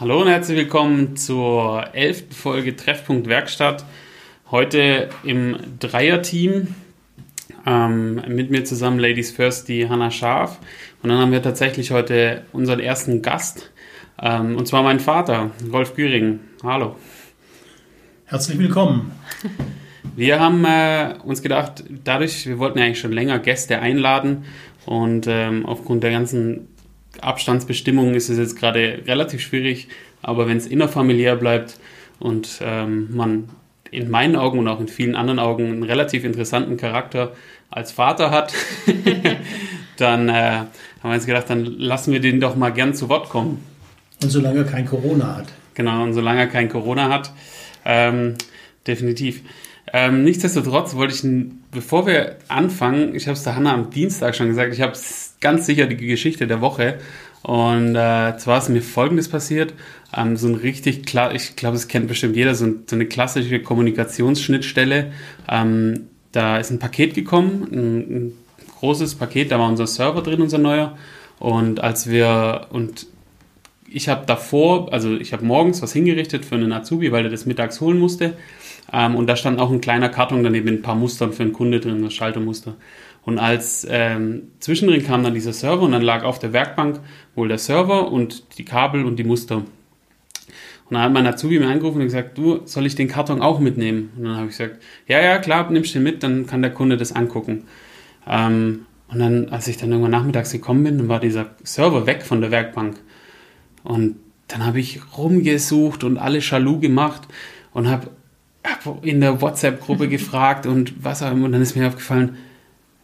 Hallo und herzlich willkommen zur elften Folge Treffpunkt Werkstatt. Heute im Dreierteam. Ähm, mit mir zusammen Ladies First die Hanna Scharf. Und dann haben wir tatsächlich heute unseren ersten Gast. Ähm, und zwar mein Vater, Rolf Güring. Hallo. Herzlich willkommen. Wir haben äh, uns gedacht, dadurch, wir wollten ja eigentlich schon länger Gäste einladen und ähm, aufgrund der ganzen Abstandsbestimmungen ist es jetzt gerade relativ schwierig, aber wenn es innerfamiliär bleibt und ähm, man in meinen Augen und auch in vielen anderen Augen einen relativ interessanten Charakter als Vater hat, dann äh, haben wir uns gedacht, dann lassen wir den doch mal gern zu Wort kommen. Und solange er kein Corona hat. Genau, und solange er kein Corona hat, ähm, definitiv. Ähm, nichtsdestotrotz wollte ich, bevor wir anfangen, ich habe es der Hanna am Dienstag schon gesagt, ich habe ganz sicher die Geschichte der Woche. Und äh, zwar ist mir Folgendes passiert. Ähm, so ein richtig klar, ich glaube, das kennt bestimmt jeder, so, ein, so eine klassische Kommunikationsschnittstelle. Ähm, da ist ein Paket gekommen, ein, ein großes Paket, da war unser Server drin, unser neuer. Und als wir, und ich habe davor, also ich habe morgens was hingerichtet für einen Azubi, weil er das mittags holen musste. Ähm, und da stand auch ein kleiner Karton daneben mit ein paar Mustern für einen Kunde drin, das Schaltermuster. Und als ähm, zwischendrin kam dann dieser Server und dann lag auf der Werkbank wohl der Server und die Kabel und die Muster. Und dann hat mein Azubi mir angerufen und gesagt, du, soll ich den Karton auch mitnehmen? Und dann habe ich gesagt, ja, ja, klar, nimmst den mit, dann kann der Kunde das angucken. Ähm, und dann, als ich dann irgendwann nachmittags gekommen bin, dann war dieser Server weg von der Werkbank. Und dann habe ich rumgesucht und alle Jaloux gemacht und habe in der WhatsApp-Gruppe gefragt und was auch immer. Und dann ist mir aufgefallen,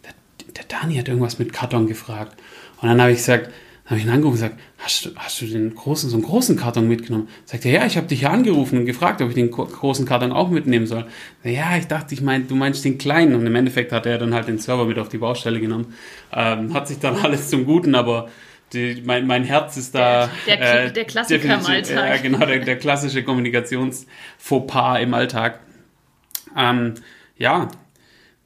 der, der Dani hat irgendwas mit Karton gefragt. Und dann habe ich gesagt, habe ich ihn angerufen und gesagt, hast du, hast du den großen, so einen großen Karton mitgenommen? Sagt er, ja, ich habe dich ja angerufen und gefragt, ob ich den großen Karton auch mitnehmen soll. Ja, ich dachte, ich mein, du meinst den kleinen. Und im Endeffekt hat er dann halt den Server mit auf die Baustelle genommen. Ähm, hat sich dann alles zum Guten, aber die, mein, mein Herz ist da. Der, der, äh, der Klassiker im Alltag. Ja, genau, der, der klassische Kommunikationsfauxpas im Alltag. Ähm, ja,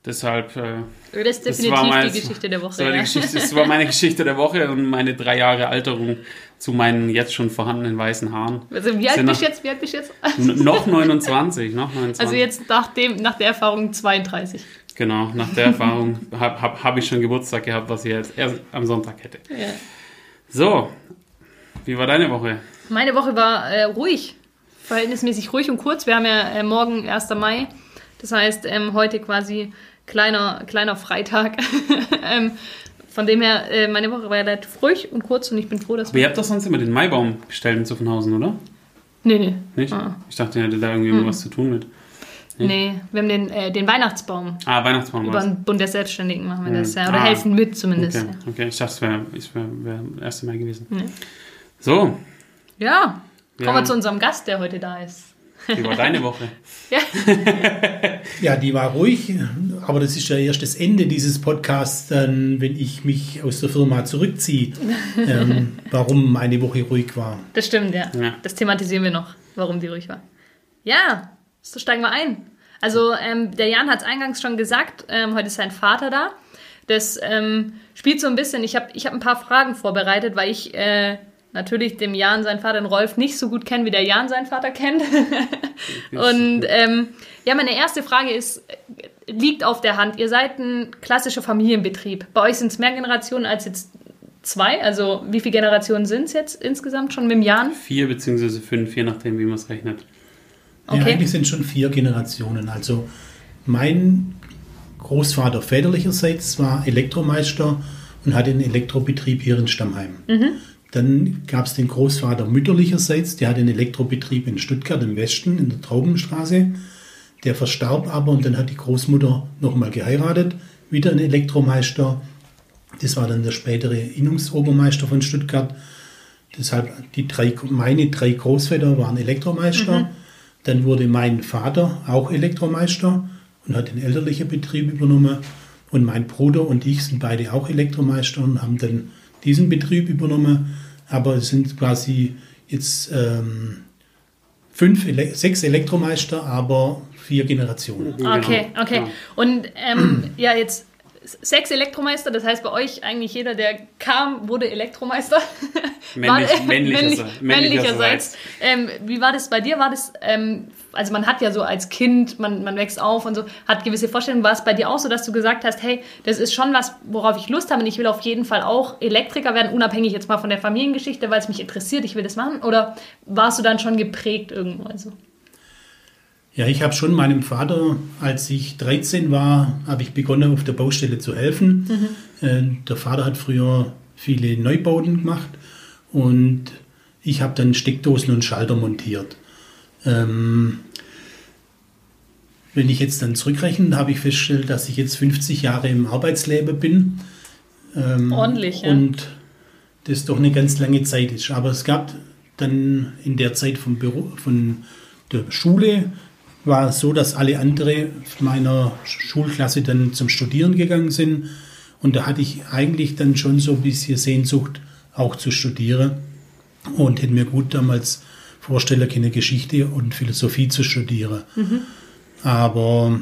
deshalb. Äh, das ist definitiv das mein, die Geschichte der Woche. Das war, ja. Geschichte, das war meine Geschichte der Woche und meine drei Jahre Alterung zu meinen jetzt schon vorhandenen weißen Haaren. Also wie alt bist du jetzt? Wie alt bist jetzt? noch 29, noch 29. Also jetzt nach, dem, nach der Erfahrung 32. Genau, nach der Erfahrung habe hab, hab ich schon Geburtstag gehabt, was ich jetzt erst am Sonntag hätte. Ja. So, wie war deine Woche? Meine Woche war äh, ruhig, verhältnismäßig ruhig und kurz. Wir haben ja äh, morgen 1. Mai, das heißt ähm, heute quasi kleiner, kleiner Freitag. ähm, von dem her, äh, meine Woche war relativ ruhig und kurz und ich bin froh, dass Aber ihr habt doch sonst immer den Maibaum gestellt in Zuffenhausen, oder? Nee, nee. Nicht? Ah. Ich dachte, ihr hättet da irgendwie mhm. was zu tun mit. Nee, nee wir haben den, äh, den Weihnachtsbaum. Ah, Weihnachtsbaum. Über den Bund der Selbstständigen machen wir das, ja. Oder ah. helfen mit zumindest. Okay, okay. ich dachte, es wäre wär, wär das erste Mal gewesen. Nee. So. Ja, kommen wir zu unserem Gast, der heute da ist. Wie war deine Woche? ja. ja, die war ruhig, aber das ist ja erst das Ende dieses Podcasts, dann, wenn ich mich aus der Firma zurückziehe, ähm, warum meine Woche ruhig war. Das stimmt, ja. ja. Das thematisieren wir noch, warum die ruhig war. Ja, so steigen wir ein. Also ähm, der Jan hat es eingangs schon gesagt, ähm, heute ist sein Vater da. Das ähm, spielt so ein bisschen, ich habe ich hab ein paar Fragen vorbereitet, weil ich äh, natürlich dem Jan, seinen Vater, den Rolf, nicht so gut kenne, wie der Jan seinen Vater kennt. und ähm, ja, meine erste Frage ist, liegt auf der Hand. Ihr seid ein klassischer Familienbetrieb. Bei euch sind es mehr Generationen als jetzt zwei. Also wie viele Generationen sind es jetzt insgesamt schon mit dem Jan? Vier beziehungsweise fünf, je nachdem, wie man es rechnet. Okay. Ja, eigentlich sind schon vier Generationen. Also mein Großvater väterlicherseits war Elektromeister und hatte einen Elektrobetrieb hier in Stammheim. Mhm. Dann gab es den Großvater mütterlicherseits, der hatte einen Elektrobetrieb in Stuttgart im Westen, in der Traubenstraße. Der verstarb aber und dann hat die Großmutter nochmal geheiratet, wieder ein Elektromeister. Das war dann der spätere Innungsobermeister von Stuttgart. Deshalb die drei, meine drei Großväter waren Elektromeister. Mhm. Dann wurde mein Vater auch Elektromeister und hat den elterlichen Betrieb übernommen. Und mein Bruder und ich sind beide auch Elektromeister und haben dann diesen Betrieb übernommen, aber es sind quasi jetzt ähm, fünf, sechs Elektromeister, aber vier Generationen. Okay, okay. Und ähm, ja, jetzt sechs Elektromeister, das heißt bei euch eigentlich jeder, der kam, wurde Elektromeister. Männlich, war, männlicher, männlich, männlicherseits. männlicherseits. Ähm, wie war das bei dir? War das, ähm, also man hat ja so als Kind, man, man wächst auf und so, hat gewisse Vorstellungen. War es bei dir auch so, dass du gesagt hast, hey, das ist schon was, worauf ich Lust habe und ich will auf jeden Fall auch Elektriker werden, unabhängig jetzt mal von der Familiengeschichte, weil es mich interessiert, ich will das machen? Oder warst du dann schon geprägt irgendwo? Also? Ja, ich habe schon meinem Vater, als ich 13 war, habe ich begonnen, auf der Baustelle zu helfen. Mhm. Äh, der Vater hat früher viele Neubauten gemacht und ich habe dann Steckdosen und Schalter montiert. Ähm, wenn ich jetzt dann zurückrechne, habe ich festgestellt, dass ich jetzt 50 Jahre im Arbeitsleben bin. Ähm, Ordentlich, ja. Und das doch eine ganz lange Zeit ist. Aber es gab dann in der Zeit vom Büro, von der Schule war es so, dass alle andere meiner Schulklasse dann zum Studieren gegangen sind. Und da hatte ich eigentlich dann schon so ein bisschen Sehnsucht, auch zu studieren. Und hätte mir gut damals vorstellen können, Geschichte und Philosophie zu studieren. Mhm. Aber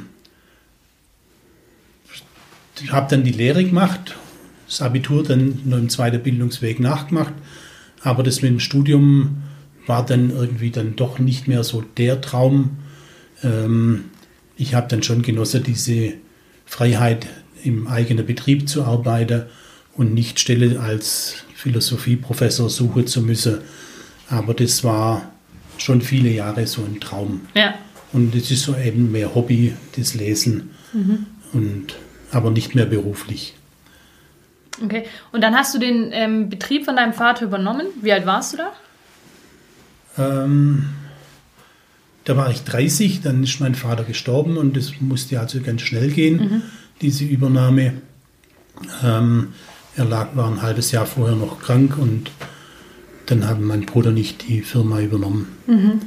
ich habe dann die Lehre gemacht, das Abitur dann noch im zweiten Bildungsweg nachgemacht. Aber das mit dem Studium war dann irgendwie dann doch nicht mehr so der Traum, ähm, ich habe dann schon genossen, diese Freiheit im eigenen Betrieb zu arbeiten und nicht Stelle als Philosophieprofessor suchen zu müssen. Aber das war schon viele Jahre so ein Traum. Ja. Und es ist so eben mehr Hobby, das Lesen, mhm. und, aber nicht mehr beruflich. Okay, und dann hast du den ähm, Betrieb von deinem Vater übernommen. Wie alt warst du da? Ähm, da war ich 30, dann ist mein Vater gestorben und es musste also ganz schnell gehen, mhm. diese Übernahme. Ähm, er lag, war ein halbes Jahr vorher noch krank und dann hat mein Bruder nicht die Firma übernommen. Mhm.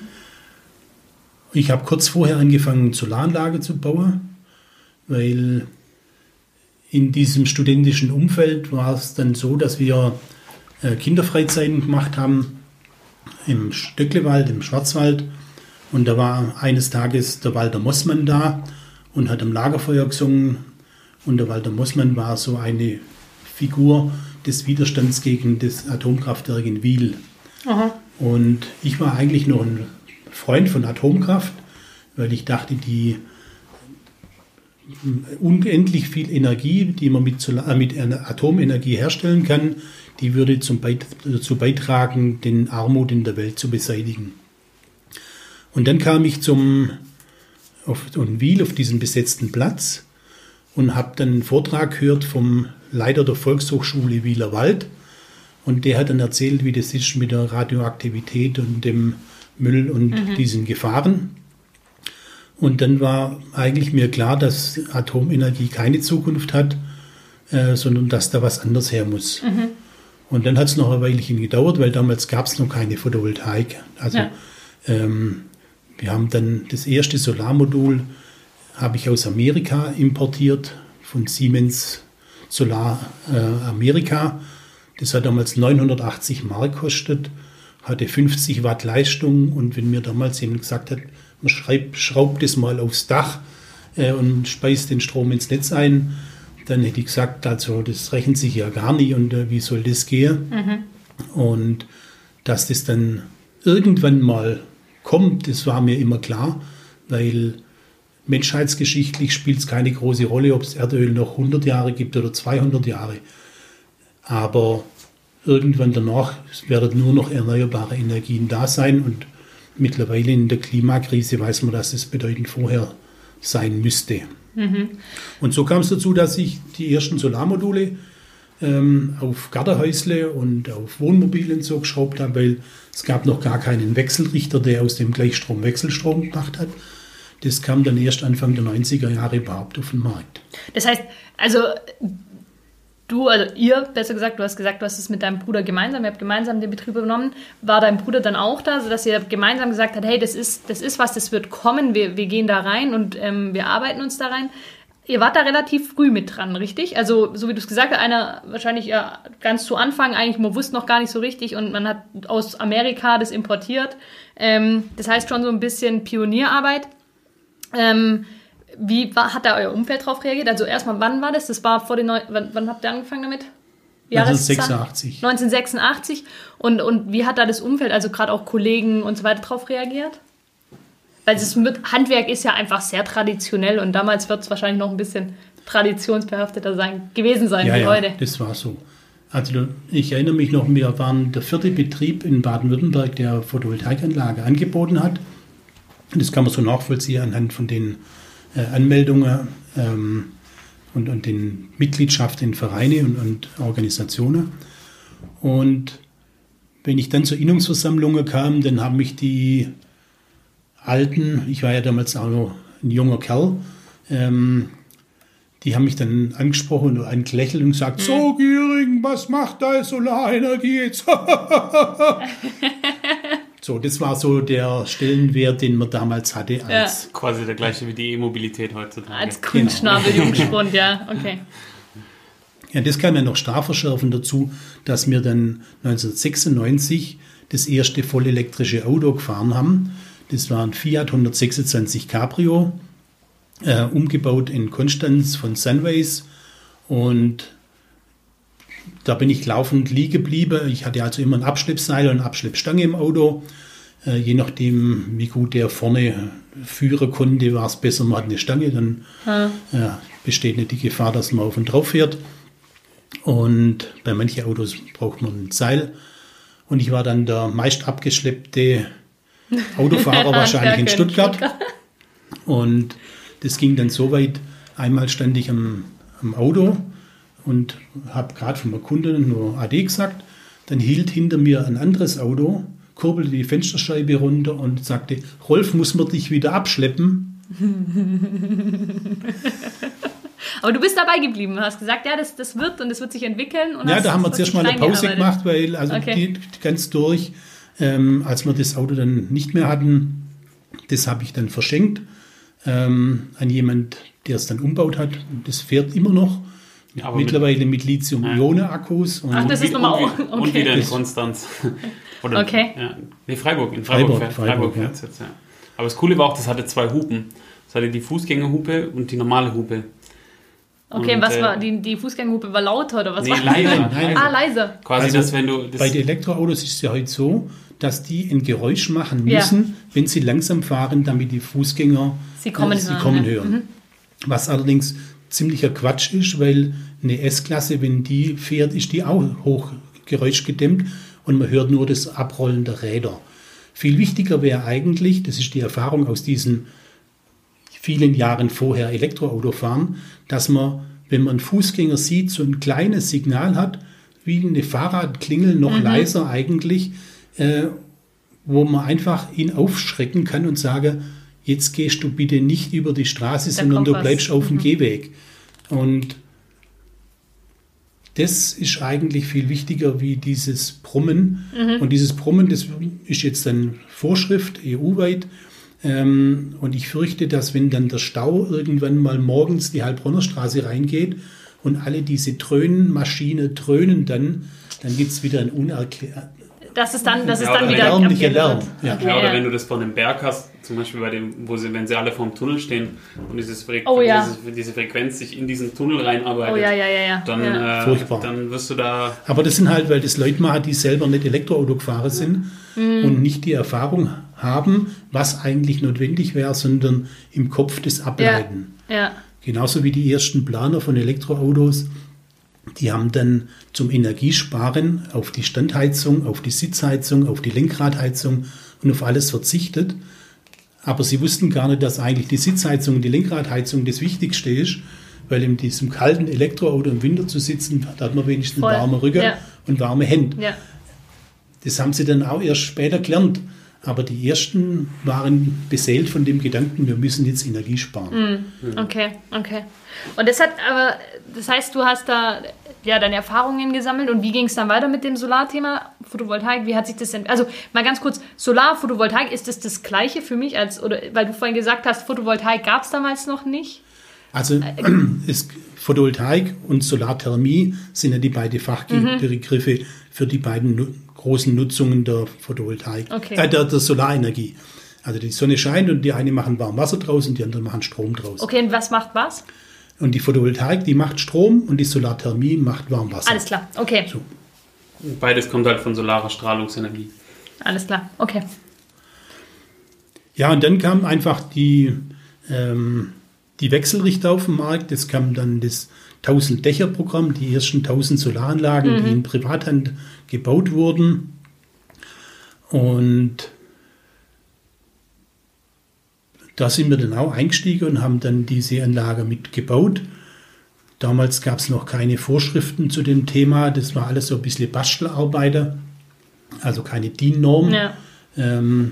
Ich habe kurz vorher angefangen, Solaranlage zu bauen, weil in diesem studentischen Umfeld war es dann so, dass wir äh, Kinderfreizeiten gemacht haben im Stöcklewald, im Schwarzwald und da war eines Tages der Walter Mossmann da und hat am Lagerfeuer gesungen. Und der Walter Mossmann war so eine Figur des Widerstands gegen das Atomkraftwerk in Wiel. Aha. Und ich war eigentlich noch ein Freund von Atomkraft, weil ich dachte, die unendlich viel Energie, die man mit, Solar, mit Atomenergie herstellen kann, die würde zum Beit dazu beitragen, den Armut in der Welt zu beseitigen. Und dann kam ich zum auf Wiel auf diesen besetzten Platz und habe dann einen Vortrag gehört vom Leiter der Volkshochschule Wieler Wald. Und der hat dann erzählt, wie das ist mit der Radioaktivität und dem Müll und mhm. diesen Gefahren. Und dann war eigentlich mir klar, dass Atomenergie keine Zukunft hat, äh, sondern dass da was anderes her muss. Mhm. Und dann hat es noch ein Weilchen gedauert, weil damals gab es noch keine Photovoltaik. Also ja. ähm, wir haben dann das erste Solarmodul habe ich aus Amerika importiert, von Siemens Solar äh, Amerika. Das hat damals 980 Mark gekostet, hatte 50 Watt Leistung und wenn mir damals jemand gesagt hat, man schreibt, schraubt das mal aufs Dach äh, und speist den Strom ins Netz ein, dann hätte ich gesagt, also das rechnet sich ja gar nicht und äh, wie soll das gehen? Mhm. Und dass das dann irgendwann mal kommt, das war mir immer klar, weil menschheitsgeschichtlich spielt es keine große Rolle, ob es Erdöl noch 100 Jahre gibt oder 200 Jahre. Aber irgendwann danach werden nur noch erneuerbare Energien da sein und mittlerweile in der Klimakrise weiß man, dass es bedeutend vorher sein müsste. Mhm. Und so kam es dazu, dass ich die ersten Solarmodule ähm, auf Gartenhäusle und auf Wohnmobilen so geschraubt habe, weil es gab noch gar keinen Wechselrichter, der aus dem Gleichstrom Wechselstrom gemacht hat. Das kam dann erst Anfang der 90er Jahre überhaupt auf den Markt. Das heißt, also du, also ihr, besser gesagt, du hast gesagt, du hast es mit deinem Bruder gemeinsam, ihr habt gemeinsam den Betrieb übernommen. War dein Bruder dann auch da, sodass ihr gemeinsam gesagt habt, hey, das ist, das ist was, das wird kommen, wir, wir gehen da rein und ähm, wir arbeiten uns da rein? Ihr wart da relativ früh mit dran, richtig? Also, so wie du es gesagt hast, einer wahrscheinlich ja, ganz zu Anfang, eigentlich, man wusste noch gar nicht so richtig und man hat aus Amerika das importiert. Ähm, das heißt schon so ein bisschen Pionierarbeit. Ähm, wie war, hat da euer Umfeld drauf reagiert? Also erstmal, wann war das? Das war vor den Neu wann, wann habt ihr angefangen damit? 1986. 1986. Und, und wie hat da das Umfeld, also gerade auch Kollegen und so weiter, drauf reagiert? Weil das Handwerk ist ja einfach sehr traditionell und damals wird es wahrscheinlich noch ein bisschen traditionsbehafteter sein, gewesen sein ja, wie ja, heute. Das war so. Also ich erinnere mich noch, wir waren der vierte Betrieb in Baden-Württemberg, der Photovoltaikanlage angeboten hat. Das kann man so nachvollziehen anhand von den äh, Anmeldungen ähm, und, und den Mitgliedschaften in Vereine und, und Organisationen. Und wenn ich dann zur Innungsversammlungen kam, dann haben mich die Alten, ich war ja damals auch noch ein junger Kerl, ähm, die haben mich dann angesprochen und angelächelt und gesagt, mhm. so Giering, was macht da Solarenergie jetzt? so, das war so der Stellenwert, den man damals hatte. Als ja. Quasi der gleiche wie die E-Mobilität heutzutage. Als Kunstschnabel genau. Jungspund, ja, okay. Ja, das kam ja noch stark verschärfen dazu, dass wir dann 1996 das erste vollelektrische Auto gefahren haben. Das war ein Fiat 126 Cabrio äh, umgebaut in Konstanz von Sunways und da bin ich laufend liegen geblieben. Ich hatte also immer ein Abschleppseil und eine Abschleppstange im Auto. Äh, je nachdem, wie gut der vorne führen konnte, war es besser, man hat eine Stange, dann hm. äh, besteht nicht die Gefahr, dass man auf und drauf fährt. Und bei manchen Autos braucht man ein Seil. Und ich war dann der meist abgeschleppte Autofahrer wahrscheinlich in Stuttgart. Stuttgart. Und das ging dann so weit, einmal stand ich am, am Auto und habe gerade von der Kundin nur AD gesagt. Dann hielt hinter mir ein anderes Auto, kurbelte die Fensterscheibe runter und sagte, Rolf, muss man dich wieder abschleppen? Aber du bist dabei geblieben, hast gesagt, ja, das, das wird und das wird sich entwickeln. ja, da haben wir zuerst mal eine Pause gemacht, weil also okay. die, ganz durch, ähm, als wir das Auto dann nicht mehr hatten, das habe ich dann verschenkt ähm, an jemand, der es dann umbaut hat. Das fährt immer noch. Ja, Mittlerweile mit, mit Lithium-Ionen-Akkus. Ach, das ist nochmal auch. Okay. Und wieder in Konstanz. Oder, okay. Ja, nee, Freiburg. In Freiburg, Freiburg, Freiburg, Freiburg ja. jetzt, ja. Aber das Coole war auch, das hatte zwei Hupen. Das hatte die Fußgängerhupe und die normale Hupe. Okay, und, was äh, war die, die Fußgängerhupe war lauter oder was nee, war? Leiser, Ah, leiser. Quasi also, das, wenn du das bei den Elektroautos ist es ja heute so, dass die ein Geräusch machen müssen, ja. wenn sie langsam fahren, damit die Fußgänger sie kommen, äh, sie hören, kommen hören. Mhm. Was allerdings ziemlicher Quatsch ist, weil eine S-Klasse, wenn die fährt, ist die auch hoch geräuschgedämmt und man hört nur das Abrollen der Räder. Viel wichtiger wäre eigentlich, das ist die Erfahrung aus diesen vielen Jahren vorher Elektroautofahren, dass man, wenn man Fußgänger sieht, so ein kleines Signal hat, wie eine Fahrradklingel, noch mhm. leiser eigentlich, äh, wo man einfach ihn aufschrecken kann und sage, jetzt gehst du bitte nicht über die Straße, da sondern du bleibst auf dem mhm. Gehweg. Und das ist eigentlich viel wichtiger wie dieses Brummen. Mhm. Und dieses Brummen, das ist jetzt dann Vorschrift EU-weit. Ähm, und ich fürchte, dass wenn dann der Stau irgendwann mal morgens die Heilbronner Straße reingeht und alle diese Dröhnenmaschine dröhnen dann, dann gibt es wieder ein unerklär das ist dann, das ist ja, dann wieder Lärm, nicht Lärm. Ja. Okay, ja, oder wenn du das von einem Berg hast, zum Beispiel bei dem, wo sie, wenn sie alle vorm Tunnel stehen und dieses Fre oh, ja. diese, diese, Frequenz sich in diesen Tunnel reinarbeitet, oh, ja, ja, ja, Dann, äh, dann wirst du da. Aber das sind halt, weil das Leute machen, die selber nicht Elektroauto gefahren sind mhm. und nicht die Erfahrung haben, was eigentlich notwendig wäre, sondern im Kopf das ableiten. Ja. Genauso wie die ersten Planer von Elektroautos die haben dann zum Energiesparen auf die Standheizung, auf die Sitzheizung, auf die Lenkradheizung und auf alles verzichtet. Aber sie wussten gar nicht, dass eigentlich die Sitzheizung und die Lenkradheizung das Wichtigste ist, weil in diesem kalten Elektroauto im Winter zu sitzen, da hat man wenigstens Voll. warme Rücken ja. und warme Hände. Ja. Das haben sie dann auch erst später gelernt. Aber die ersten waren beseelt von dem Gedanken, wir müssen jetzt Energie sparen. Mm, okay, okay. Und das hat aber, das heißt, du hast da ja deine Erfahrungen gesammelt und wie ging es dann weiter mit dem Solarthema Photovoltaik? Wie hat sich das denn, also mal ganz kurz, Solar, Photovoltaik, ist das das Gleiche für mich als, oder weil du vorhin gesagt hast, Photovoltaik gab es damals noch nicht? Also äh, ist Photovoltaik und Solarthermie sind ja die beiden Fachbegriffe mhm. für die beiden großen Nutzungen der Photovoltaik, okay. äh, der, der, Solarenergie. Also die Sonne scheint und die eine machen warm Wasser draus und die andere machen Strom draus. Okay, und was macht was? Und die Photovoltaik, die macht Strom und die Solarthermie macht Warmwasser. Alles klar, okay. So. Beides kommt halt von solarer Strahlungsenergie. Alles klar, okay. Ja, und dann kam einfach die, ähm, die Wechselrichter auf den Markt. Es kam dann das 1000 Dächer Programm, die ersten 1000 Solaranlagen, die in Privathand gebaut wurden. Und da sind wir dann auch eingestiegen und haben dann diese Anlage mitgebaut. Damals gab es noch keine Vorschriften zu dem Thema. Das war alles so ein bisschen Bastelarbeiter, also keine DIN-Norm. Ja. Ähm,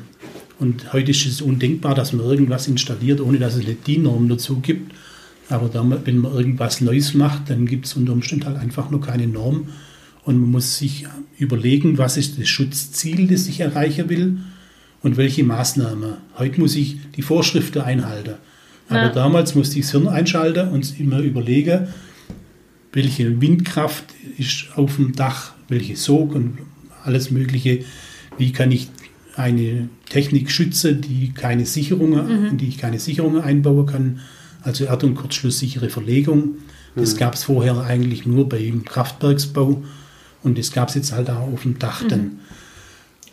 und heute ist es undenkbar, dass man irgendwas installiert, ohne dass es eine DIN-Norm dazu gibt. Aber da, wenn man irgendwas Neues macht, dann gibt es unter Umständen halt einfach nur keine Norm. Und man muss sich überlegen, was ist das Schutzziel, das ich erreichen will und welche Maßnahmen. Heute muss ich die Vorschriften einhalten. Aber Ja. damals musste ich das Hirn einschalten und immer überlegen, welche Windkraft ist auf dem Dach, welche Sog und alles Mögliche. Wie kann ich eine Technik schützen, die keine Sicherungen, in die ich keine Sicherungen einbauen kann, also Erd- und Kurzschlusssichere Verlegung. Das gab es vorher eigentlich nur beim Kraftwerksbau und das gab es jetzt halt auch auf dem Dach dann.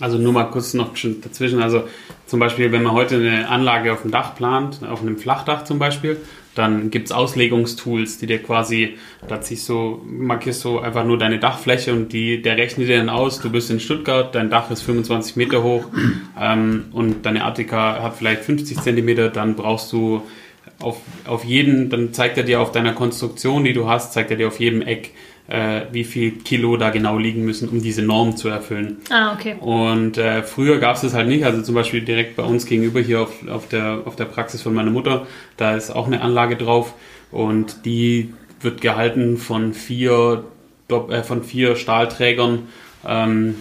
Also nur mal kurz noch dazwischen. Also zum Beispiel, wenn man heute eine Anlage auf dem Dach plant, auf einem Flachdach zum Beispiel, dann gibt es Auslegungstools, die dir quasi, da ziehst du, markierst du einfach nur deine Dachfläche und die, der rechnet dir dann aus, du bist in Stuttgart, dein Dach ist 25 Meter hoch ähm, und deine Attika hat vielleicht 50 Zentimeter, dann brauchst du auf, auf jeden, dann zeigt er dir auf deiner Konstruktion, die du hast, zeigt er dir auf jedem Eck, äh, wie viel Kilo da genau liegen müssen, um diese Norm zu erfüllen. Ah, okay. Und äh, früher gab es das halt nicht. Also zum Beispiel direkt bei uns gegenüber hier auf, auf, der, auf der Praxis von meiner Mutter, da ist auch eine Anlage drauf und die wird gehalten von vier, äh, von vier Stahlträgern, ähm,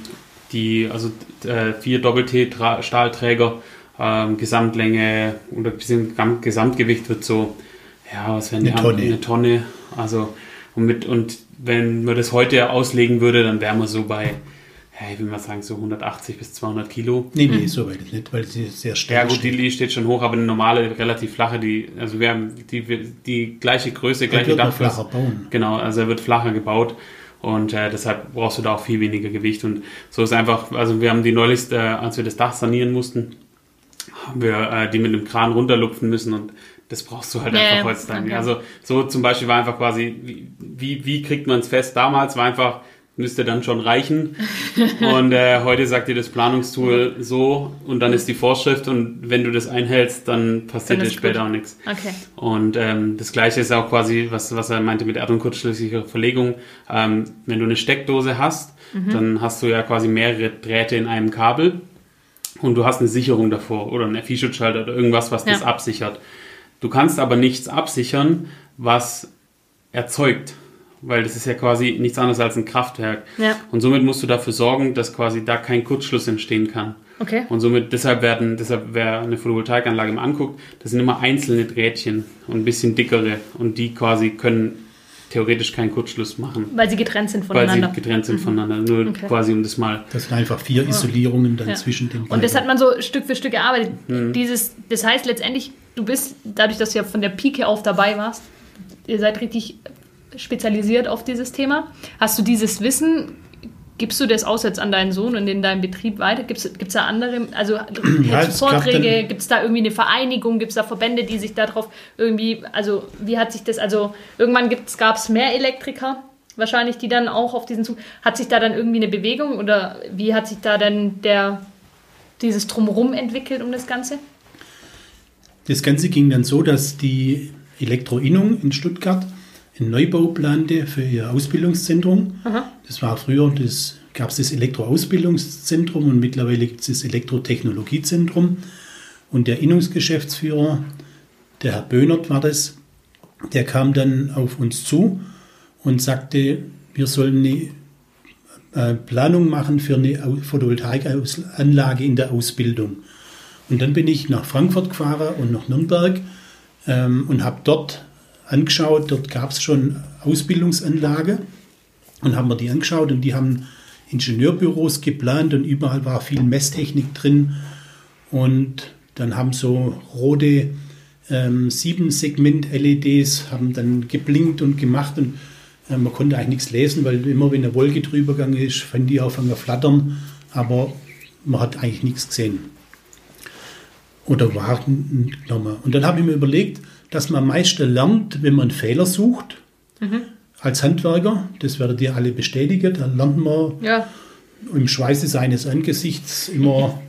die, also äh, vier Doppel-T-Stahlträger, ähm, Gesamtlänge oder Gesamtgewicht wird so, ja, was werden die Eine haben? Tonne. Eine Tonne. Also und mit und wenn man das heute auslegen würde, dann wären wir so bei, ja, ich will mal sagen, so 180 bis 200 Kilo. Nee, nee, so weit ist nicht, weil sie sehr schnell Ja gut, die, die steht schon hoch, aber eine normale, relativ flache, die, also wir haben die, die gleiche Größe, gleiche wird Dachgröße. flacher bauen. Genau, also er wird flacher gebaut und äh, deshalb brauchst du da auch viel weniger Gewicht und so ist einfach, also wir haben die neulich, äh, als wir das Dach sanieren mussten, haben wir äh, die mit einem Kran runterlupfen müssen und das brauchst du halt Ja, einfach heutzutage. okay. Also so zum Beispiel war einfach quasi, wie, wie, wie kriegt man es fest? Damals war einfach, müsste dann schon reichen. und äh, heute sagt dir das Planungstool so und dann ist die Vorschrift und wenn du das einhältst, dann passiert Dann dir später gut. auch nichts. Okay. Und ähm, das gleiche ist auch quasi, was, was er meinte mit Erd- und kurzschlüssiger Verlegung. Ähm, wenn du eine Steckdose hast, dann hast du ja quasi mehrere Drähte in einem Kabel und du hast eine Sicherung davor oder einen FI-Schutzschalter oder irgendwas, was das Ja. absichert. Du kannst aber nichts absichern, was erzeugt, weil das ist ja quasi nichts anderes als ein Kraftwerk. Ja. Und somit musst du dafür sorgen, dass quasi da kein Kurzschluss entstehen kann. Okay. Und somit, deshalb werden, deshalb, wer eine Photovoltaikanlage mal anguckt, das sind immer einzelne Drähtchen und ein bisschen dickere und die quasi können theoretisch keinen Kurzschluss machen, Weil sie getrennt sind weil voneinander. sie getrennt sind voneinander. Nur Okay. quasi um das mal. Das sind einfach vier Isolierungen dann Ja. zwischen den Und das beiden. hat man so Stück für Stück erarbeitet. Mhm. Dieses, das heißt letztendlich, du bist, dadurch, dass du ja von der Pike auf dabei warst, ihr seid richtig spezialisiert auf dieses Thema. Hast du dieses Wissen, gibst du das aus jetzt an deinen Sohn und in deinem Betrieb weiter? Gibt es da andere, also hältst du es gab Vorträge, gibt es da irgendwie eine Vereinigung, gibt es da Verbände, die sich darauf irgendwie, also wie hat sich das, also irgendwann gab es mehr Elektriker, wahrscheinlich, die dann auch auf diesen Zug, hat sich da dann irgendwie eine Bewegung oder wie hat sich da dann der, dieses Drumherum entwickelt um das Ganze? Das Ganze ging dann so, dass die Elektroinnung in Stuttgart einen Neubau plante für ihr Ausbildungszentrum. Das war früher, das gab es das Elektroausbildungszentrum und mittlerweile gibt es das Elektrotechnologiezentrum. Und der Innungsgeschäftsführer, der Herr Böhnert war das, der kam dann auf uns zu und sagte, wir sollen eine äh, Planung machen für eine Photovoltaikanlage in der Ausbildung. Und dann bin ich nach Frankfurt gefahren und nach Nürnberg ähm, und habe dort angeschaut, dort gab es schon Ausbildungsanlage und haben wir die angeschaut und die haben Ingenieurbüros geplant und überall war viel Messtechnik drin. Und dann haben so rote ähm, sieben Segment LEDs haben dann geblinkt und gemacht und äh, man konnte eigentlich nichts lesen, weil immer wenn eine Wolke drüber gegangen ist, fand die auf einmal flattern, aber man hat eigentlich nichts gesehen. Oder warten nochmal. Und dann habe ich mir überlegt, dass man am meisten lernt, wenn man einen Fehler sucht. Mhm. Als Handwerker, das werdet ihr alle bestätigen, dann lernt man ja. im Schweiße seines Angesichts immer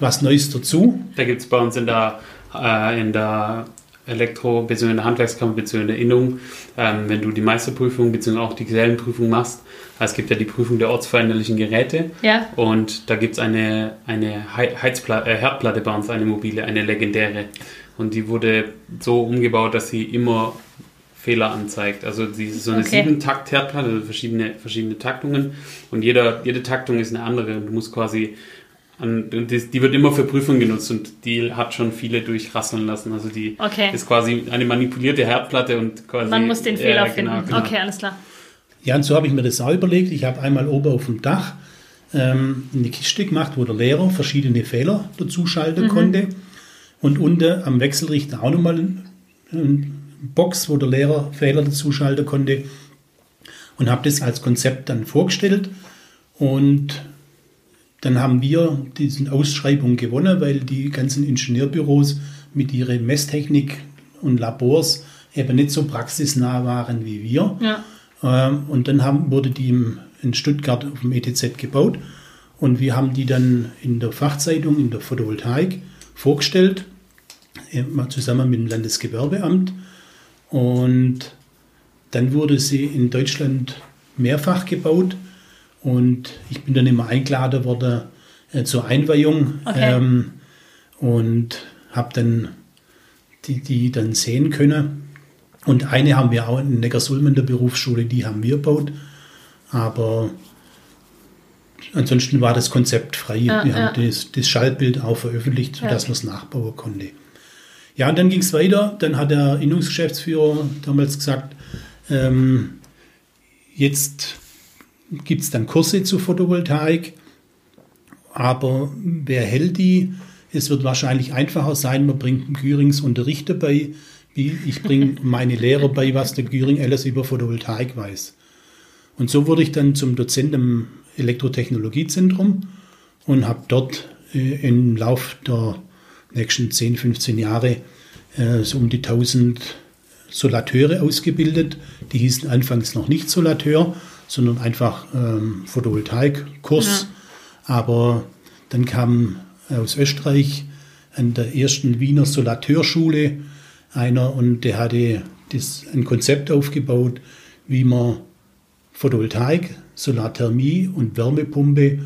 was Neues dazu. Da gibt es bei uns in der äh, in der Elektro- bzw. in der Handwerkskammer bzw. Innung, ähm, wenn du die Meisterprüfung bzw. auch die Gesellenprüfung machst. Es gibt ja die Prüfung der ortsveränderlichen Geräte. Ja. Und da gibt es eine, eine Heizplatte, äh, Herdplatte bei uns, eine mobile, eine legendäre. Und die wurde so umgebaut, dass sie immer Fehler anzeigt. Also sie ist so eine okay. sieben Takt Herdplatte, also verschiedene, verschiedene Taktungen. Und jeder, jede Taktung ist eine andere. Und du musst quasi und die wird immer für Prüfungen genutzt und die hat schon viele durchrasseln lassen. Also die okay. ist quasi eine manipulierte Herdplatte und quasi. Man muss den Fehler äh, genau, finden. Genau. Okay, alles klar. Ja, und so habe ich mir das auch überlegt. Ich habe einmal oben auf dem Dach ähm, eine Kiste gemacht, wo der Lehrer verschiedene Fehler dazuschalten mhm. konnte. Und unten am Wechselrichter auch nochmal eine Box, wo der Lehrer Fehler dazuschalten konnte. Und habe das als Konzept dann vorgestellt. Und dann haben wir diese Ausschreibung gewonnen, weil die ganzen Ingenieurbüros mit ihrer Messtechnik und Labors eben nicht so praxisnah waren wie wir. Ja. Ähm, und dann haben, wurde die in Stuttgart auf dem ETZ gebaut und wir haben die dann in der Fachzeitung, in der Photovoltaik vorgestellt, zusammen mit dem Landesgewerbeamt. Und dann wurde sie in Deutschland mehrfach gebaut und ich bin dann immer eingeladen worden äh, zur Einweihung okay. ähm, und habe dann die, die dann sehen können. Und eine haben wir auch in Neckarsulm in der Berufsschule, die haben wir gebaut. Aber ansonsten war das Konzept frei. Ja, wir ja. haben das, das, Schaltbild auch veröffentlicht, sodass ja. man es nachbauen konnte. Ja, und dann ging es weiter. Dann hat der Innungsgeschäftsführer damals gesagt, ähm, jetzt gibt es dann Kurse zu Photovoltaik. Aber wer hält die? Es wird wahrscheinlich einfacher sein, man bringt einen Güringsunterricht dabei, wie ich bringe meine Lehrer bei, was der Güring alles über Photovoltaik weiß. Und so wurde ich dann zum Dozent im Elektrotechnologiezentrum und habe dort äh, im Lauf der nächsten 10, 15 Jahre äh, so um die 1000 Solateure ausgebildet. Die hießen anfangs noch nicht Solateur, sondern einfach ähm, Photovoltaikkurs. Ja. Aber dann kam aus Österreich an der ersten Wiener Solateurschule einer und der hatte das, ein Konzept aufgebaut, wie man Photovoltaik, Solarthermie und Wärmepumpe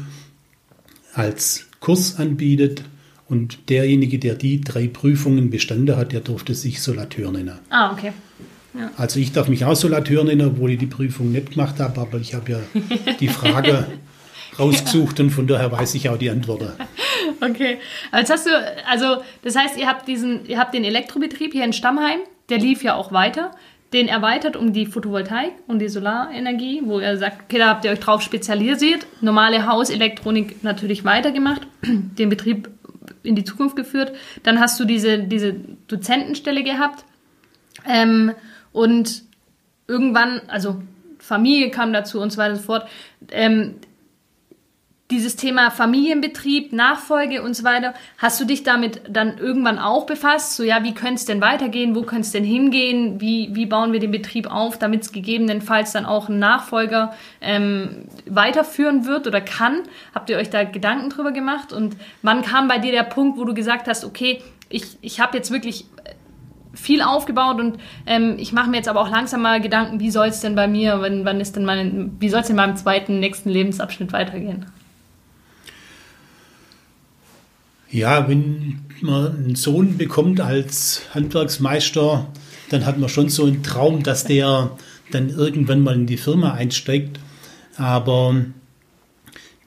als Kurs anbietet. Und derjenige, der die drei Prüfungen bestanden hat, der durfte sich Solateur nennen. Ah, okay. Ja. Also ich darf mich auch Solateur nennen, obwohl ich die Prüfung nicht gemacht habe, aber ich habe ja die Frage rausgesucht ja. und von daher weiß ich auch die Antworten. Okay, jetzt hast du, also das heißt, ihr habt diesen, ihr habt den Elektrobetrieb hier in Stammheim, der lief ja auch weiter, den erweitert um die Photovoltaik und die Solarenergie, wo ihr sagt, okay, da habt ihr euch drauf spezialisiert, normale Hauselektronik natürlich weitergemacht, den Betrieb in die Zukunft geführt. Dann hast du diese, diese Dozentenstelle gehabt. Ähm, und irgendwann, also Familie kam dazu und so weiter und so fort. Ähm, dieses Thema Familienbetrieb, Nachfolge und so weiter, hast du dich damit dann irgendwann auch befasst? So, ja, wie könnte es denn weitergehen? Wo könnte es denn hingehen? Wie, wie bauen wir den Betrieb auf, damit es gegebenenfalls dann auch ein Nachfolger ähm, weiterführen wird oder kann? Habt ihr euch da Gedanken drüber gemacht? Und wann kam bei dir der Punkt, wo du gesagt hast, okay, ich, ich habe jetzt wirklich viel aufgebaut und ähm, ich mache mir jetzt aber auch langsam mal Gedanken, wie soll es denn bei mir, wann, wann ist denn mein, wie soll es in meinem zweiten, nächsten Lebensabschnitt weitergehen? Ja, wenn man einen Sohn bekommt als Handwerksmeister, dann hat man schon so einen Traum, dass der dann irgendwann mal in die Firma einsteigt. Aber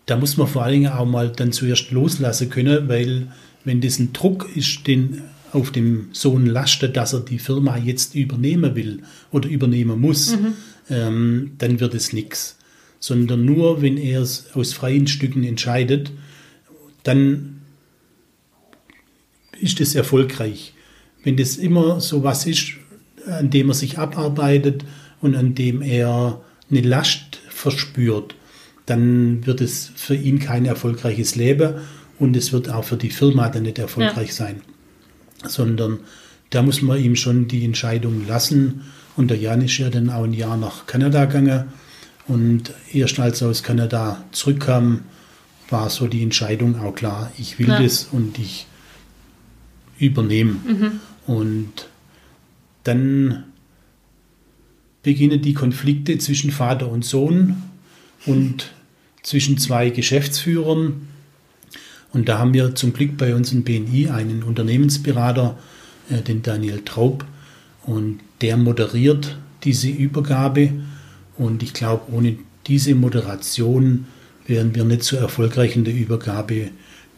da muss man vor allen Dingen auch mal dann zuerst loslassen können, weil wenn das ein Druck ist, den auf dem Sohn lastet, dass er die Firma jetzt übernehmen will oder übernehmen muss, mhm. ähm, dann wird es nichts. Sondern nur, wenn er es aus freien Stücken entscheidet, dann ist das erfolgreich. Wenn das immer so was ist, an dem er sich abarbeitet und an dem er eine Last verspürt, dann wird es für ihn kein erfolgreiches Leben und es wird auch für die Firma dann nicht erfolgreich ja. sein. Sondern da muss man ihm schon die Entscheidung lassen. Und der Jan ist ja dann auch ein Jahr nach Kanada gegangen. Und erst als er aus Kanada zurückkam, war so die Entscheidung auch klar, ich will ja. das und ich übernehme. Mhm. Und dann beginnen die Konflikte zwischen Vater und Sohn und zwischen zwei Geschäftsführern. Und da haben wir zum Glück bei uns in BNI einen Unternehmensberater, äh, den Daniel Traub, und der moderiert diese Übergabe. Und ich glaube, ohne diese Moderation wären wir nicht so erfolgreich in der Übergabe,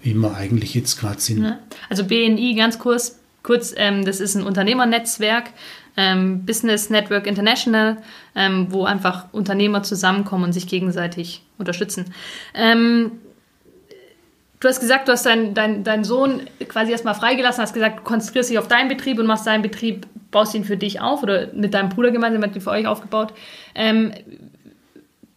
wie wir eigentlich jetzt gerade sind. Also BNI, ganz kurz, kurz ähm, das ist ein Unternehmernetzwerk, ähm, Business Network International, ähm, wo einfach Unternehmer zusammenkommen und sich gegenseitig unterstützen. Du hast gesagt, du hast deinen dein, dein Sohn quasi erstmal freigelassen, hast gesagt, du konzentrierst dich auf deinen Betrieb und machst deinen Betrieb, baust ihn für dich auf oder mit deinem Bruder gemeinsam, hat ihn für euch aufgebaut. Ähm,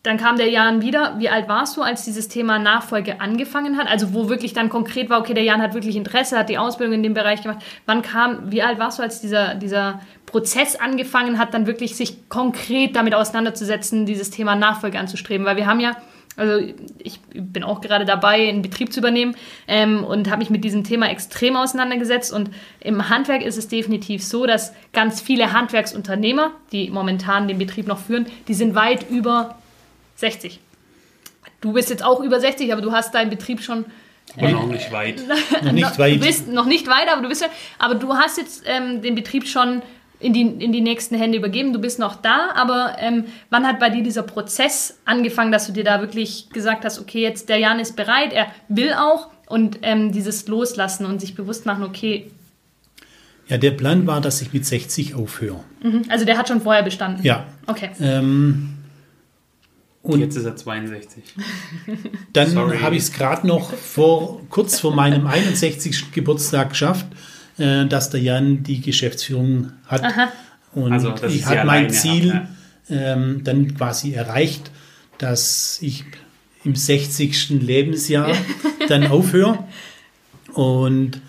dann kam der Jan wieder. Wie alt warst du, als dieses Thema Nachfolge angefangen hat? Also wo wirklich dann konkret war, okay, der Jan hat wirklich Interesse, hat die Ausbildung in dem Bereich gemacht. Wann kam, wie alt warst du, als dieser, dieser Prozess angefangen hat, dann wirklich sich konkret damit auseinanderzusetzen, dieses Thema Nachfolge anzustreben? Weil wir haben ja, also ich bin auch gerade dabei, einen Betrieb zu übernehmen ähm, und habe mich mit diesem Thema extrem auseinandergesetzt. Und im Handwerk ist es definitiv so, dass ganz viele Handwerksunternehmer, die momentan den Betrieb noch führen, die sind weit über 60. Du bist jetzt auch über 60, aber du hast deinen Betrieb schon. Äh, noch nicht weit. noch nicht weit. Du bist noch nicht weit, aber du bist ja, aber du hast jetzt ähm, den Betrieb schon in die, in die nächsten Hände übergeben. Du bist noch da, aber ähm, wann hat bei dir dieser Prozess angefangen, dass du dir da wirklich gesagt hast, okay, jetzt der Jan ist bereit, er will auch und ähm, dieses Loslassen und sich bewusst machen, okay. Ja, der Plan war, dass ich mit 60 aufhöre. Mhm. Also der hat schon vorher bestanden. Ja. Okay. Ähm, und jetzt ist er 62. Dann habe ich es gerade noch vor, kurz vor meinem 61. Geburtstag geschafft, äh, dass der Jan die Geschäftsführung hat. Aha. Und also, ich habe mein Ziel hat, ja. ähm, dann quasi erreicht, dass ich im 60. Lebensjahr dann aufhöre. Und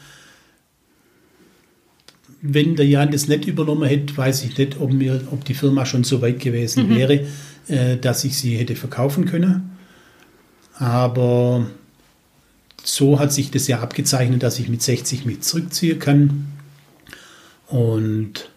wenn der Jan das nicht übernommen hätte, weiß ich nicht, ob, mir, ob die Firma schon so weit gewesen mhm. wäre äh, dass ich sie hätte verkaufen können. Aber so hat sich das ja abgezeichnet, dass ich mit 60 mit zurückziehen kann. Und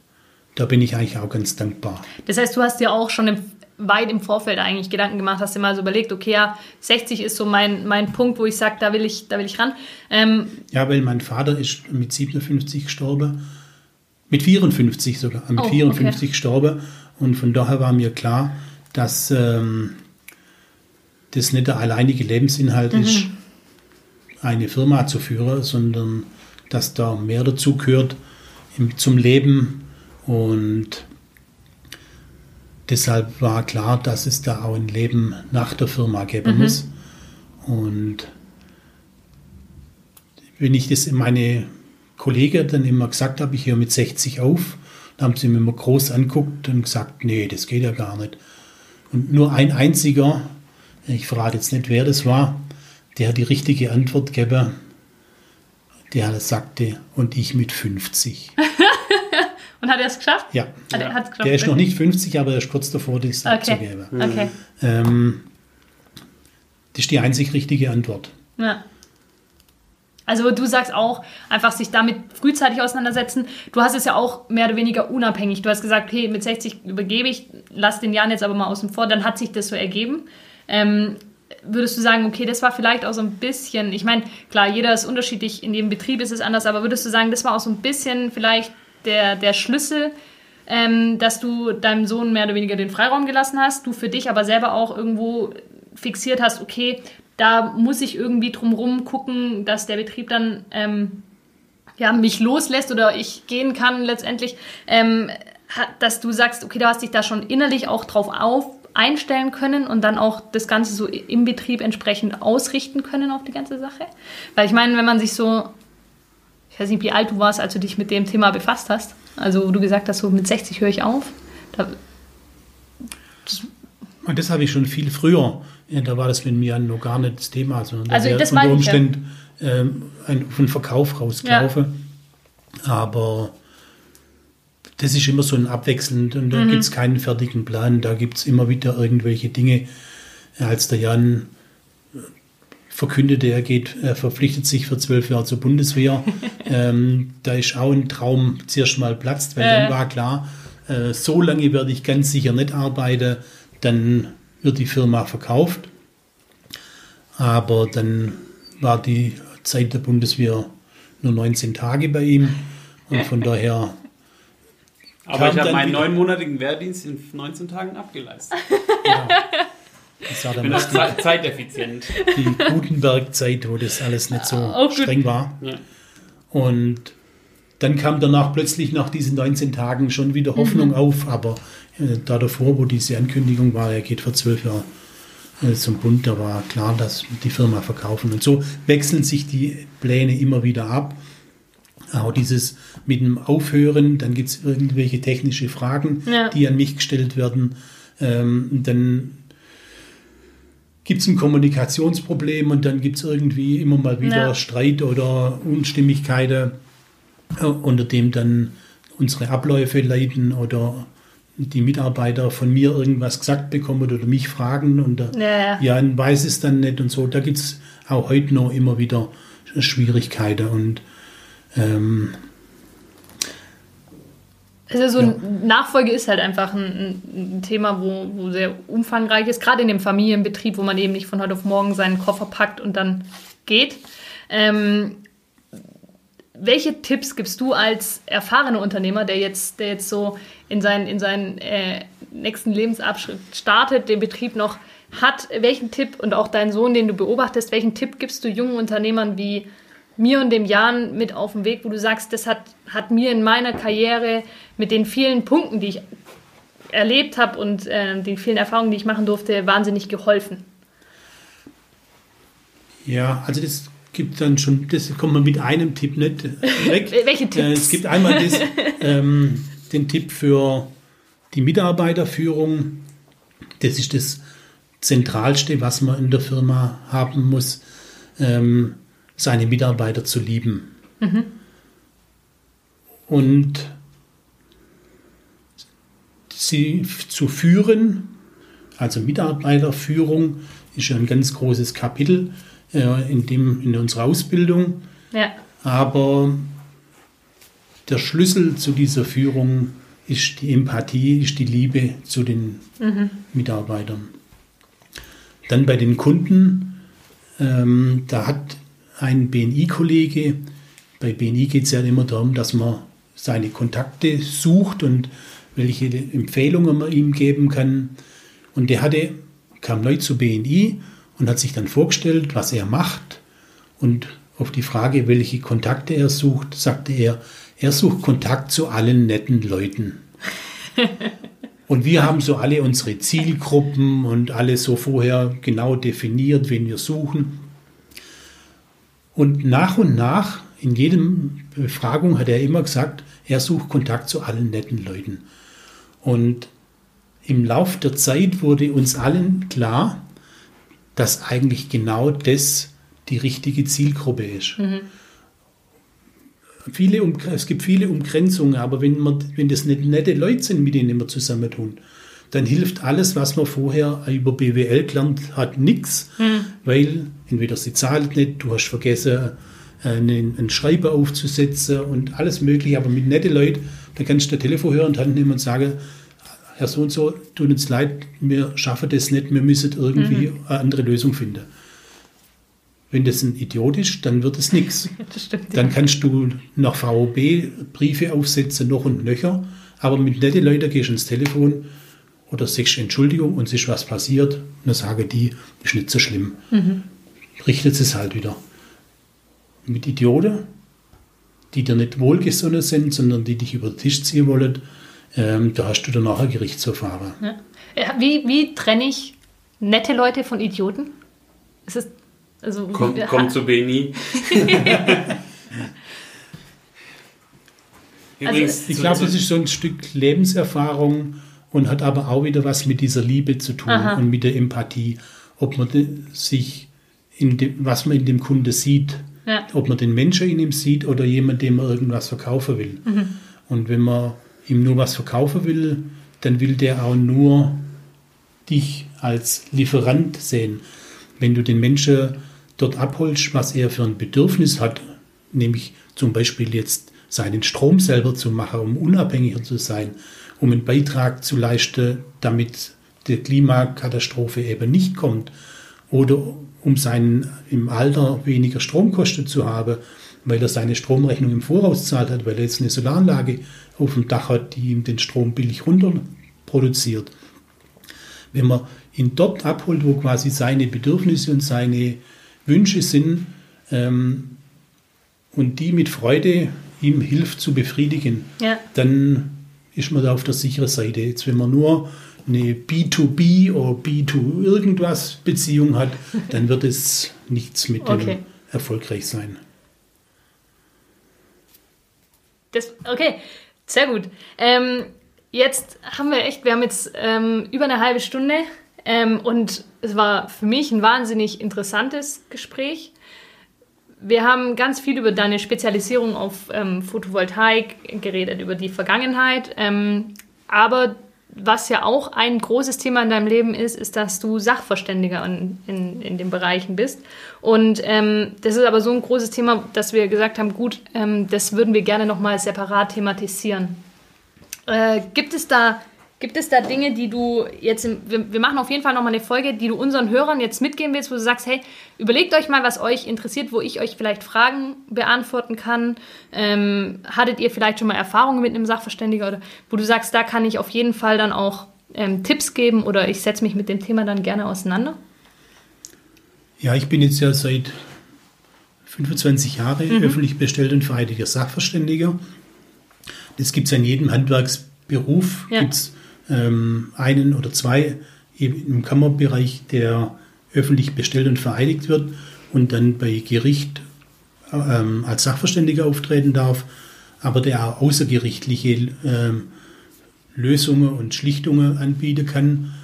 da bin ich eigentlich auch ganz dankbar. Das heißt, du hast ja auch schon im, weit im Vorfeld eigentlich Gedanken gemacht, hast dir mal so überlegt, okay, ja, 60 ist so mein, mein Punkt, wo ich sage, da will ich, da will ich ran. Ähm, ja, weil mein Vater ist mit 57 gestorben, mit 54 sogar, mit oh, 54 okay. gestorben. Und von daher war mir klar, dass ähm, das nicht der alleinige Lebensinhalt mhm. ist, eine Firma zu führen, sondern dass da mehr dazu gehört zum Leben und deshalb war klar, dass es da auch ein Leben nach der Firma geben mhm. muss. Und wenn ich das in meine Kollegen dann immer gesagt habe, ich höre mit 60 auf, dann haben sie mir immer groß anguckt und gesagt, nee, das geht ja gar nicht. Und nur ein einziger, ich verrate jetzt nicht, wer das war, der hat die richtige Antwort gegeben. Der sagte, und ich mit 50. und hat er es geschafft? Ja. Hat er, geschafft, der ist noch nicht 50, aber er ist kurz davor, das okay. abzugeben. Okay. Ähm, das ist die einzig richtige Antwort. Ja. Also du sagst auch, einfach sich damit frühzeitig auseinandersetzen. Du hast es ja auch mehr oder weniger unabhängig. Du hast gesagt, okay, mit 60 übergebe ich, lass den Jan jetzt aber mal außen vor. Dann hat sich das so ergeben. Ähm, würdest du sagen, okay, das war vielleicht auch so ein bisschen, ich meine, klar, jeder ist unterschiedlich, in jedem Betrieb ist es anders, aber würdest du sagen, das war auch so ein bisschen vielleicht der, der Schlüssel, ähm, dass du deinem Sohn mehr oder weniger den Freiraum gelassen hast, du für dich aber selber auch irgendwo fixiert hast, okay, da muss ich irgendwie drumherum gucken, dass der Betrieb dann ähm, ja, mich loslässt oder ich gehen kann letztendlich, ähm, dass du sagst, okay, du hast dich da schon innerlich auch drauf auf einstellen können und dann auch das Ganze so im Betrieb entsprechend ausrichten können auf die ganze Sache. Weil ich meine, wenn man sich so, ich weiß nicht, wie alt du warst, als du dich mit dem Thema befasst hast. Also, wo du gesagt hast, so mit 60 höre ich auf. Da, das, das habe ich schon viel früher. Ja, da war das mit mir noch gar nicht das Thema, sondern also, da das unter ich, ja. Umständen ähm, einen Verkauf rauslaufe. Aber das ist immer so ein abwechselnd und da gibt es keinen fertigen Plan. Da gibt es immer wieder irgendwelche Dinge. Als der Jan äh, verkündete, er geht, er verpflichtet sich für zwölf Jahre zur Bundeswehr, ähm, da ist auch ein Traum zuerst mal platzt, weil Äh. dann war klar, äh, so lange werde ich ganz sicher nicht arbeiten, dann wird die Firma verkauft. Aber dann war die Zeit der Bundeswehr nur 19 Tage bei ihm und von daher Aber ich habe dann meinen neunmonatigen Wehrdienst in 19 Tagen abgeleistet. das war Ich bin ze- zeiteffizient. die Gutenberg-Zeit, wo das alles nicht so Auch gut. streng war. Ja. Und dann kam danach plötzlich nach diesen 19 Tagen schon wieder Hoffnung auf, aber äh, da davor, wo diese Ankündigung war, er geht für zwölf Jahre äh, zum Bund, da war klar, dass die Firma verkaufen. Und so wechseln sich die Pläne immer wieder ab. Auch dieses mit dem Aufhören, dann gibt es irgendwelche technische Fragen, Ja. die an mich gestellt werden. Ähm, dann gibt es ein Kommunikationsproblem und dann gibt es irgendwie immer mal wieder Ja. Streit oder Unstimmigkeiten, äh, unter dem dann unsere Abläufe leiden oder die Mitarbeiter von mir irgendwas gesagt bekommen oder mich fragen und der Ja, ja. Jan weiß es dann nicht und so. Da gibt es auch heute noch immer wieder Schwierigkeiten und ähm, Also so ein Nachfolge ist halt einfach ein, ein, ein Thema, wo, wo sehr umfangreich ist, gerade in dem Familienbetrieb, wo man eben nicht von heute auf morgen seinen Koffer packt und dann geht. Ähm, welche Tipps gibst du als erfahrener Unternehmer, der jetzt, der jetzt so in seinen, in seinen äh, nächsten Lebensabschnitt startet, den Betrieb noch hat? Welchen Tipp und auch deinen Sohn, den du beobachtest, welchen Tipp gibst du jungen Unternehmern wie mir und dem Jan mit auf den Weg, wo du sagst, das hat, hat mir in meiner Karriere mit den vielen Punkten, die ich erlebt habe und äh, den vielen Erfahrungen, die ich machen durfte, wahnsinnig geholfen. ja, also das gibt dann schon, das kommt man mit einem Tipp nicht weg. Welche Tipps? Äh, es gibt einmal das, ähm, den Tipp für die Mitarbeiterführung. Das ist das Zentralste, was man in der Firma haben muss, ähm, seine Mitarbeiter zu lieben. Und sie zu führen, also Mitarbeiterführung, ist ja ein ganz großes Kapitel äh, in, dem, in unserer Ausbildung. Ja, Aber der Schlüssel zu dieser Führung ist die Empathie, ist die Liebe zu den Mitarbeitern. Dann bei den Kunden, ähm, da hat ein BNI-Kollege, bei BNI geht es ja immer darum, dass man seine Kontakte sucht und welche Empfehlungen man ihm geben kann. Und der hatte, kam neu zu BNI und hat sich dann vorgestellt, was er macht. Und auf die Frage, welche Kontakte er sucht, sagte er, er sucht Kontakt zu allen netten Leuten. Und wir haben so alle unsere Zielgruppen und alles so vorher genau definiert, wen wir suchen. Und nach und nach, in jedem Befragung hat er immer gesagt, er sucht Kontakt zu allen netten Leuten. Und im Lauf der Zeit wurde uns allen klar, dass eigentlich genau das die richtige Zielgruppe ist. Viele um, es gibt viele Umgrenzungen, aber wenn, man, wenn das nicht nette Leute sind, mit denen wir zusammentun, dann hilft alles, was man vorher über BWL gelernt hat, nichts, weil entweder sie zahlt nicht, du hast vergessen, einen, einen Schreiber aufzusetzen und alles mögliche, aber mit nette Leuten, da kannst du der Telefon hören und Hand nehmen und sagen, Herr so und so, tut uns leid, wir schaffen das nicht, wir müssen irgendwie eine andere Lösung finden. Wenn das ein Idiot ist, dann wird es nichts. das. Dann kannst du nach VOB Briefe aufsetzen, noch und nöcher, aber mit netten Leuten gehst du ins Telefon oder sagst Entschuldigung und ist was passiert, und dann sagen die, ist nicht so schlimm. Richtet es halt wieder. Mit Idioten, die dir nicht wohlgesonnen sind, sondern die dich über den Tisch ziehen wollen, ähm, da hast du dann nachher Gerichtsverfahren. Ja. Wie, wie trenne ich nette Leute von Idioten? Ist es, also, Komm, wie- komm zu BNI. Übrigens, also ich glaube, das ist so ein Stück Lebenserfahrung und hat aber auch wieder was mit dieser Liebe zu tun Aha. und mit der Empathie. Ob man sich in dem, was man in dem Kunde sieht, ja. ob man den Menschen in ihm sieht oder jemand, dem man irgendwas verkaufen will. Mhm. Und wenn man ihm nur was verkaufen will, dann will der auch nur dich als Lieferant sehen. Wenn du den Menschen dort abholst, was er für ein Bedürfnis hat, nämlich zum Beispiel jetzt seinen Strom selber zu machen, um unabhängiger zu sein, um einen Beitrag zu leisten, damit die Klimakatastrophe eben nicht kommt, oder um seinen im Alter weniger Stromkosten zu haben, weil er seine Stromrechnung im Voraus zahlt hat, weil er jetzt eine Solaranlage auf dem Dach hat, die ihm den Strom billig runter produziert. Wenn man ihn dort abholt, wo quasi seine Bedürfnisse und seine Wünsche sind ähm, und die mit Freude ihm hilft zu befriedigen, ja. dann ist man da auf der sicheren Seite. Jetzt, wenn man nur eine B2B oder B2 irgendwas Beziehung hat, dann wird es nichts mit okay. dem erfolgreich sein. Das, okay, sehr gut. Ähm, jetzt haben wir echt, wir haben jetzt ähm, über eine halbe Stunde ähm, und es war für mich ein wahnsinnig interessantes Gespräch. Wir haben ganz viel über deine Spezialisierung auf ähm, Photovoltaik geredet, über die Vergangenheit. Ähm, aber was ja auch ein großes Thema in deinem Leben ist, ist, dass du Sachverständiger in, in, in den Bereichen bist. Und ähm, das ist aber so ein großes Thema, dass wir gesagt haben, gut, ähm, das würden wir gerne nochmal separat thematisieren. Äh, gibt es da Gibt es da Dinge, die du jetzt, im, wir, wir, machen auf jeden Fall nochmal eine Folge, die du unseren Hörern jetzt mitgeben willst, wo du sagst, hey, überlegt euch mal, was euch interessiert, wo ich euch vielleicht Fragen beantworten kann. Ähm, hattet ihr vielleicht schon mal Erfahrungen mit einem Sachverständiger oder wo du sagst, da kann ich auf jeden Fall dann auch ähm, Tipps geben oder ich setze mich mit dem Thema dann gerne auseinander? Ja, ich bin jetzt ja seit 25 Jahren mhm. öffentlich bestellt und vereidigter Sachverständiger. Das gibt es in jedem Handwerksberuf. Ja. Gibt's ähm, einen oder zwei im Kammerbereich, der öffentlich bestellt und vereidigt wird und dann bei Gericht ähm, als Sachverständiger auftreten darf, aber der auch außergerichtliche ähm, Lösungen und Schlichtungen anbieten kann.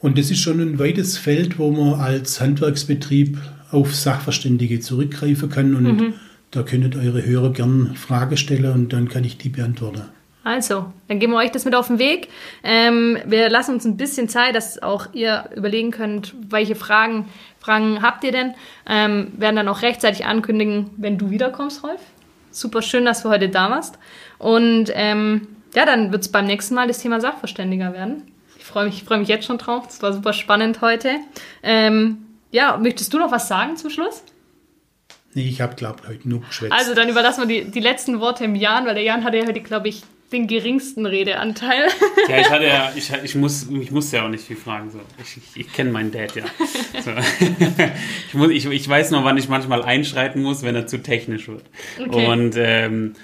Und das ist schon ein weites Feld, wo man als Handwerksbetrieb auf Sachverständige zurückgreifen kann. Und mhm. da könntet eure Hörer gern Fragen stellen und dann kann ich die beantworten. Also, dann geben wir euch das mit auf den Weg. Ähm, wir lassen uns ein bisschen Zeit, dass auch ihr überlegen könnt, welche Fragen, Fragen habt ihr denn. Ähm, werden dann auch rechtzeitig ankündigen, wenn du wiederkommst, Rolf. Super schön, dass du heute da warst. Und ähm, ja, dann wird es beim nächsten Mal das Thema Sachverständiger werden. Ich freue mich, freu mich jetzt schon drauf. Das war super spannend heute. Ähm, ja, möchtest du noch was sagen zum Schluss? Nee, ich habe, glaube ich, heute nur geschwätzt. Also dann überlassen wir die, die letzten Worte im Jan, weil der Jan hatte ja heute, glaube ich, den geringsten Redeanteil. Ja, ich hatte ja, ich, ich, muss, ich musste ja auch nicht viel fragen. So. Ich, ich, ich kenne meinen Dad ja. So. ich, muss, ich, ich weiß noch, wann ich manchmal einschreiten muss, wenn er zu technisch wird. Okay. Und ähm,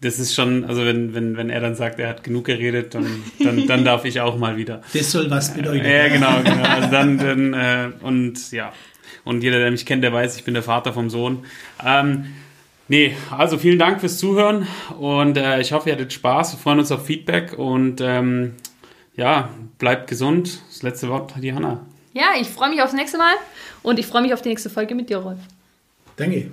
das ist schon, also wenn, wenn, wenn er dann sagt, er hat genug geredet, dann, dann, dann darf ich auch mal wieder. Das soll was bedeuten. Ja, genau, genau. Also dann, dann äh, und ja. Und jeder, der mich kennt, der weiß, ich bin der Vater vom Sohn. Ähm, Nee, also vielen Dank fürs Zuhören und äh, ich hoffe, ihr hattet Spaß. Wir freuen uns auf Feedback und ähm, ja, bleibt gesund. Das letzte Wort hat die Hanna. Ja, ich freue mich aufs nächste Mal und ich freue mich auf die nächste Folge mit dir, Rolf. Danke.